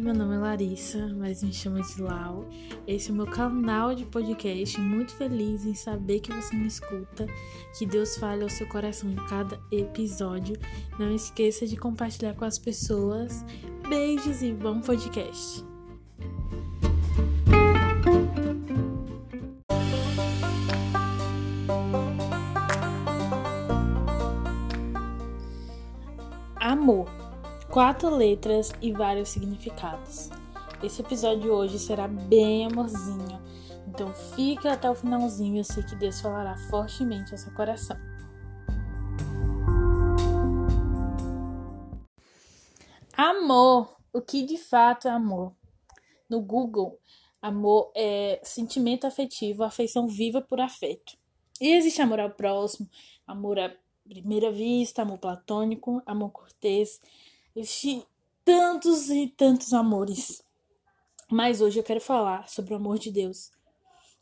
Oi, meu nome é Larissa, mas me chama de Lau. Esse é o meu canal de podcast. Muito feliz em saber que você me escuta. Que Deus fale ao seu coração em cada episódio. Não esqueça de compartilhar com as pessoas. Beijos e bom podcast. Quatro letras e vários significados. Esse episódio de hoje será bem amorzinho, então fica até o finalzinho, eu sei que Deus falará fortemente ao seu coração. Amor, o que de fato é amor? No Google, amor é sentimento afetivo, afeição viva por afeto. E existe amor ao próximo, amor à primeira vista, amor platônico, amor cortês, Existem tantos e tantos amores. Mas hoje eu quero falar sobre o amor de Deus.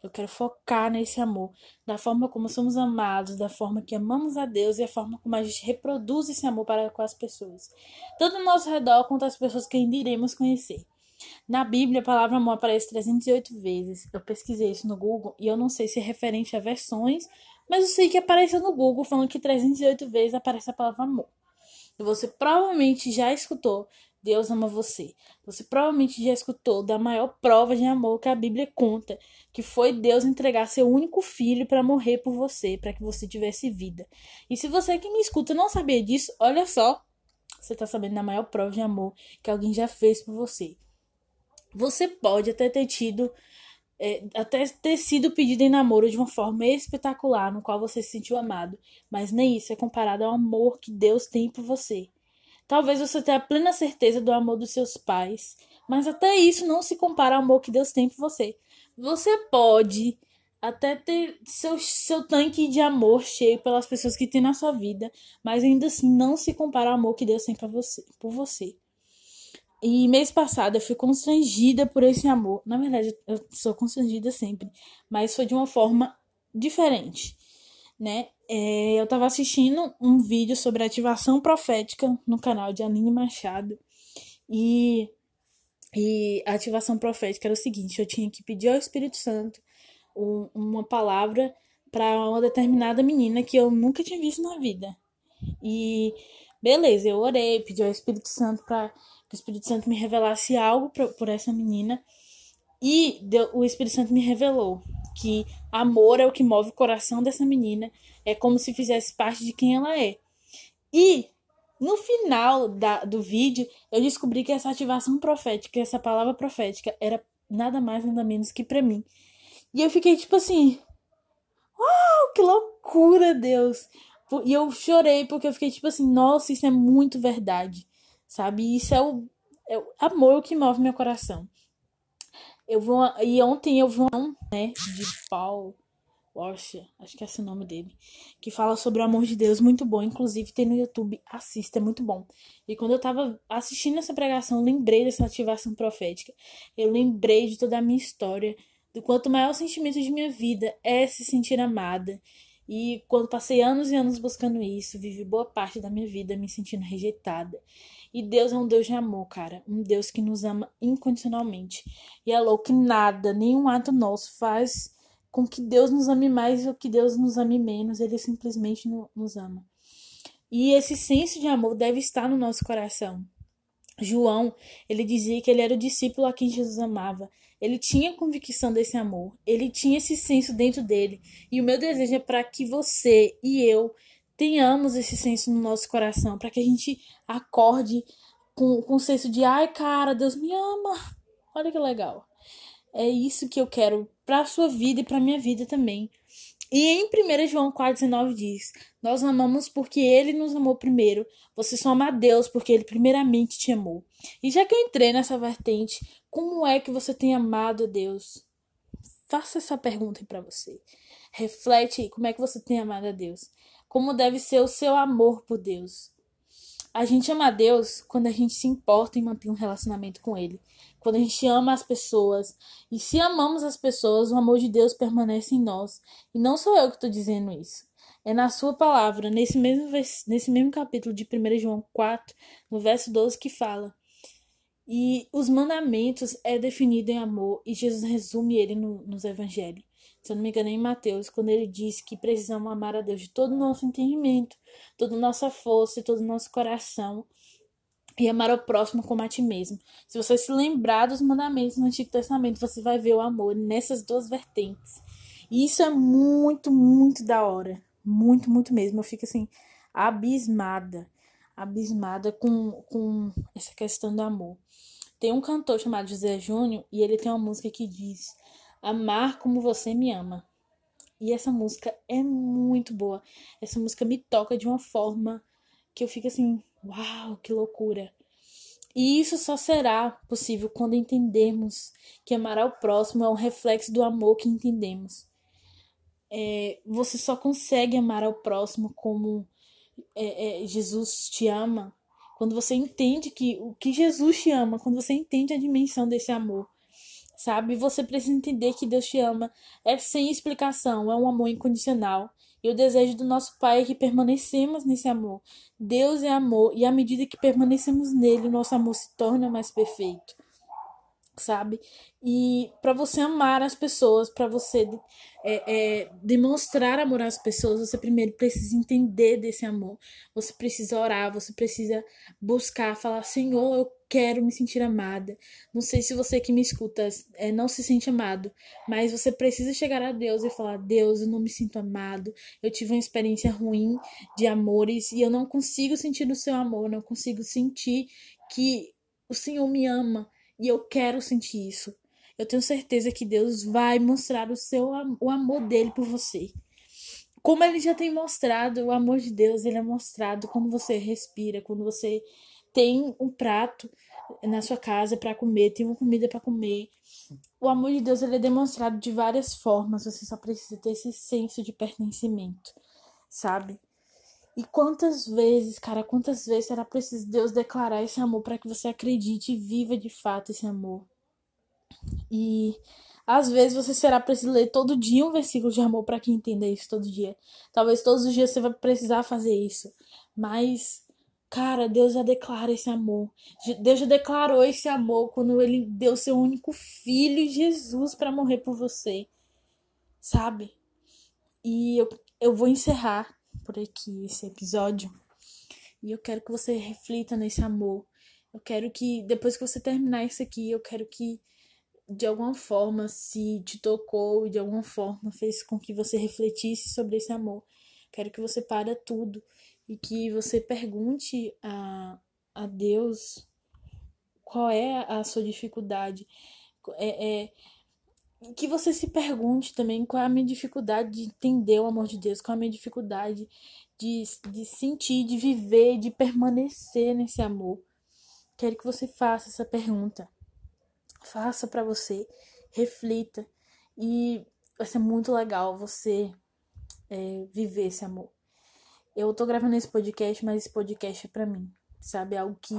Eu quero focar nesse amor, da forma como somos amados, da forma que amamos a Deus e a forma como a gente reproduz esse amor para com as pessoas, tanto ao nosso redor quanto as pessoas que ainda iremos conhecer. Na Bíblia, a palavra amor aparece 308 vezes. Eu pesquisei isso no Google e eu não sei se é referente a versões, mas eu sei que apareceu no Google falando que 308 vezes aparece a palavra amor. Você provavelmente já escutou Deus ama você. Você provavelmente já escutou da maior prova de amor que a Bíblia conta, que foi Deus entregar seu único filho para morrer por você, para que você tivesse vida. E se você que me escuta não sabia disso, olha só, você está sabendo da maior prova de amor que alguém já fez por você. Você pode até ter tido é, até ter sido pedido em namoro de uma forma espetacular, no qual você se sentiu amado, mas nem isso é comparado ao amor que Deus tem por você. Talvez você tenha plena certeza do amor dos seus pais, mas até isso não se compara ao amor que Deus tem por você. Você pode até ter seu, seu tanque de amor cheio pelas pessoas que tem na sua vida, mas ainda assim não se compara ao amor que Deus tem para você, por você. E mês passado eu fui constrangida por esse amor. Na verdade, eu sou constrangida sempre, mas foi de uma forma diferente, né? É, eu tava assistindo um vídeo sobre ativação profética no canal de Aline Machado e, e a ativação profética era o seguinte: eu tinha que pedir ao Espírito Santo um, uma palavra para uma determinada menina que eu nunca tinha visto na vida. E beleza, eu orei, pedi ao Espírito Santo para que o Espírito Santo me revelasse algo pra, por essa menina. E deu, o Espírito Santo me revelou que amor é o que move o coração dessa menina, é como se fizesse parte de quem ela é. E no final da, do vídeo, eu descobri que essa ativação profética, essa palavra profética, era nada mais nada menos que para mim. E eu fiquei tipo assim: Uau, que loucura, Deus! E eu chorei porque eu fiquei tipo assim: Nossa, isso é muito verdade sabe? Isso é o, é o amor que move meu coração. Eu vou e ontem eu vi um, né, de Paul Washer, acho que é esse o nome dele, que fala sobre o amor de Deus, muito bom, inclusive tem no YouTube, assista, é muito bom. E quando eu tava assistindo essa pregação, eu lembrei dessa ativação profética. Eu lembrei de toda a minha história, do quanto maior sentimento de minha vida é se sentir amada. E quando passei anos e anos buscando isso, vivi boa parte da minha vida me sentindo rejeitada. E Deus é um Deus de amor, cara. Um Deus que nos ama incondicionalmente. E é louco que nada, nenhum ato nosso faz com que Deus nos ame mais ou que Deus nos ame menos. Ele simplesmente nos ama. E esse senso de amor deve estar no nosso coração. João, ele dizia que ele era o discípulo a quem Jesus amava. Ele tinha convicção desse amor, ele tinha esse senso dentro dele. E o meu desejo é para que você e eu tenhamos esse senso no nosso coração, para que a gente acorde com, com o senso de, ai, cara, Deus me ama. Olha que legal. É isso que eu quero para a sua vida e para minha vida também. E em 1 João 4,19 diz: Nós amamos porque ele nos amou primeiro. Você só ama a Deus porque ele primeiramente te amou. E já que eu entrei nessa vertente, como é que você tem amado a Deus? Faça essa pergunta para você. Reflete aí como é que você tem amado a Deus como deve ser o seu amor por Deus. A gente ama a Deus quando a gente se importa em manter um relacionamento com Ele. Quando a gente ama as pessoas. E se amamos as pessoas, o amor de Deus permanece em nós. E não sou eu que estou dizendo isso. É na sua palavra, nesse mesmo, nesse mesmo capítulo de 1 João 4, no verso 12, que fala. E os mandamentos é definido em amor e Jesus resume ele no, nos evangelhos. Se eu não me engano, é em Mateus, quando ele diz que precisamos amar a Deus de todo o nosso entendimento, toda a nossa força e todo o nosso coração e amar o próximo como a ti mesmo. Se você se lembrar dos mandamentos no Antigo Testamento, você vai ver o amor nessas duas vertentes. E isso é muito, muito da hora. Muito, muito mesmo. Eu fico assim, abismada abismada com, com essa questão do amor. Tem um cantor chamado José Júnior e ele tem uma música que diz: Amar como você me ama. E essa música é muito boa. Essa música me toca de uma forma que eu fico assim: Uau, que loucura! E isso só será possível quando entendermos que amar ao próximo é um reflexo do amor que entendemos. É, você só consegue amar ao próximo como é, é, Jesus te ama, quando você entende que o que Jesus te ama, quando você entende a dimensão desse amor, sabe? Você precisa entender que Deus te ama é sem explicação, é um amor incondicional. E o desejo do nosso Pai é que permanecemos nesse amor. Deus é amor e à medida que permanecemos nele, o nosso amor se torna mais perfeito sabe? E para você amar as pessoas, para você é, é, demonstrar amor às pessoas, você primeiro precisa entender desse amor. Você precisa orar, você precisa buscar, falar: Senhor, eu quero me sentir amada. Não sei se você que me escuta é, não se sente amado, mas você precisa chegar a Deus e falar: Deus, eu não me sinto amado. Eu tive uma experiência ruim de amores e eu não consigo sentir o seu amor, não consigo sentir que o Senhor me ama e eu quero sentir isso. Eu tenho certeza que Deus vai mostrar o seu o amor dele por você. Como ele já tem mostrado, o amor de Deus, ele é mostrado quando você respira, quando você tem um prato na sua casa para comer, tem uma comida para comer. O amor de Deus ele é demonstrado de várias formas, você só precisa ter esse senso de pertencimento, sabe? E quantas vezes, cara, quantas vezes será preciso Deus declarar esse amor para que você acredite e viva de fato esse amor? E às vezes você será preciso ler todo dia um versículo de amor para que entenda isso todo dia. Talvez todos os dias você vai precisar fazer isso. Mas, cara, Deus já declara esse amor. Deus já declarou esse amor quando ele deu seu único filho, Jesus, para morrer por você. Sabe? E eu, eu vou encerrar por aqui esse episódio. E eu quero que você reflita nesse amor. Eu quero que, depois que você terminar isso aqui, eu quero que, de alguma forma, se te tocou e de alguma forma fez com que você refletisse sobre esse amor. Quero que você pare tudo e que você pergunte a, a Deus qual é a sua dificuldade. É, é, que você se pergunte também qual é a minha dificuldade de entender o amor de Deus, qual é a minha dificuldade de, de sentir, de viver, de permanecer nesse amor. Quero que você faça essa pergunta. Faça para você, reflita e vai ser muito legal você é, viver esse amor. Eu tô gravando esse podcast, mas esse podcast é para mim, sabe? Algo que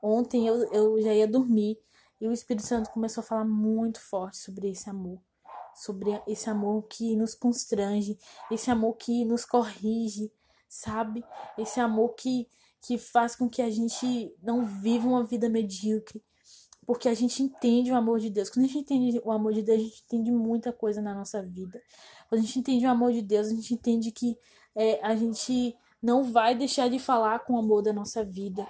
ontem eu, eu já ia dormir e o Espírito Santo começou a falar muito forte sobre esse amor, sobre esse amor que nos constrange, esse amor que nos corrige, sabe? Esse amor que, que faz com que a gente não viva uma vida medíocre, porque a gente entende o amor de Deus. Quando a gente entende o amor de Deus, a gente entende muita coisa na nossa vida. Quando a gente entende o amor de Deus, a gente entende que é, a gente não vai deixar de falar com o amor da nossa vida,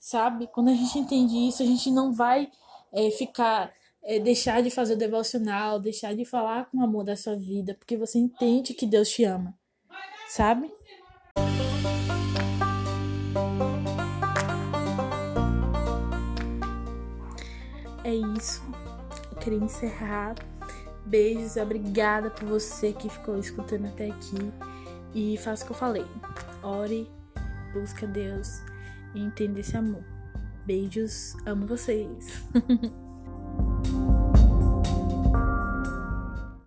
sabe? Quando a gente entende isso, a gente não vai é, ficar, é, deixar de fazer o devocional, deixar de falar com amor da sua vida, porque você entende que Deus te ama, sabe? É isso. Eu queria encerrar. Beijos, obrigada por você que ficou escutando até aqui. E faça o que eu falei. Ore, busca Deus e entenda esse amor. Beijos, amo vocês.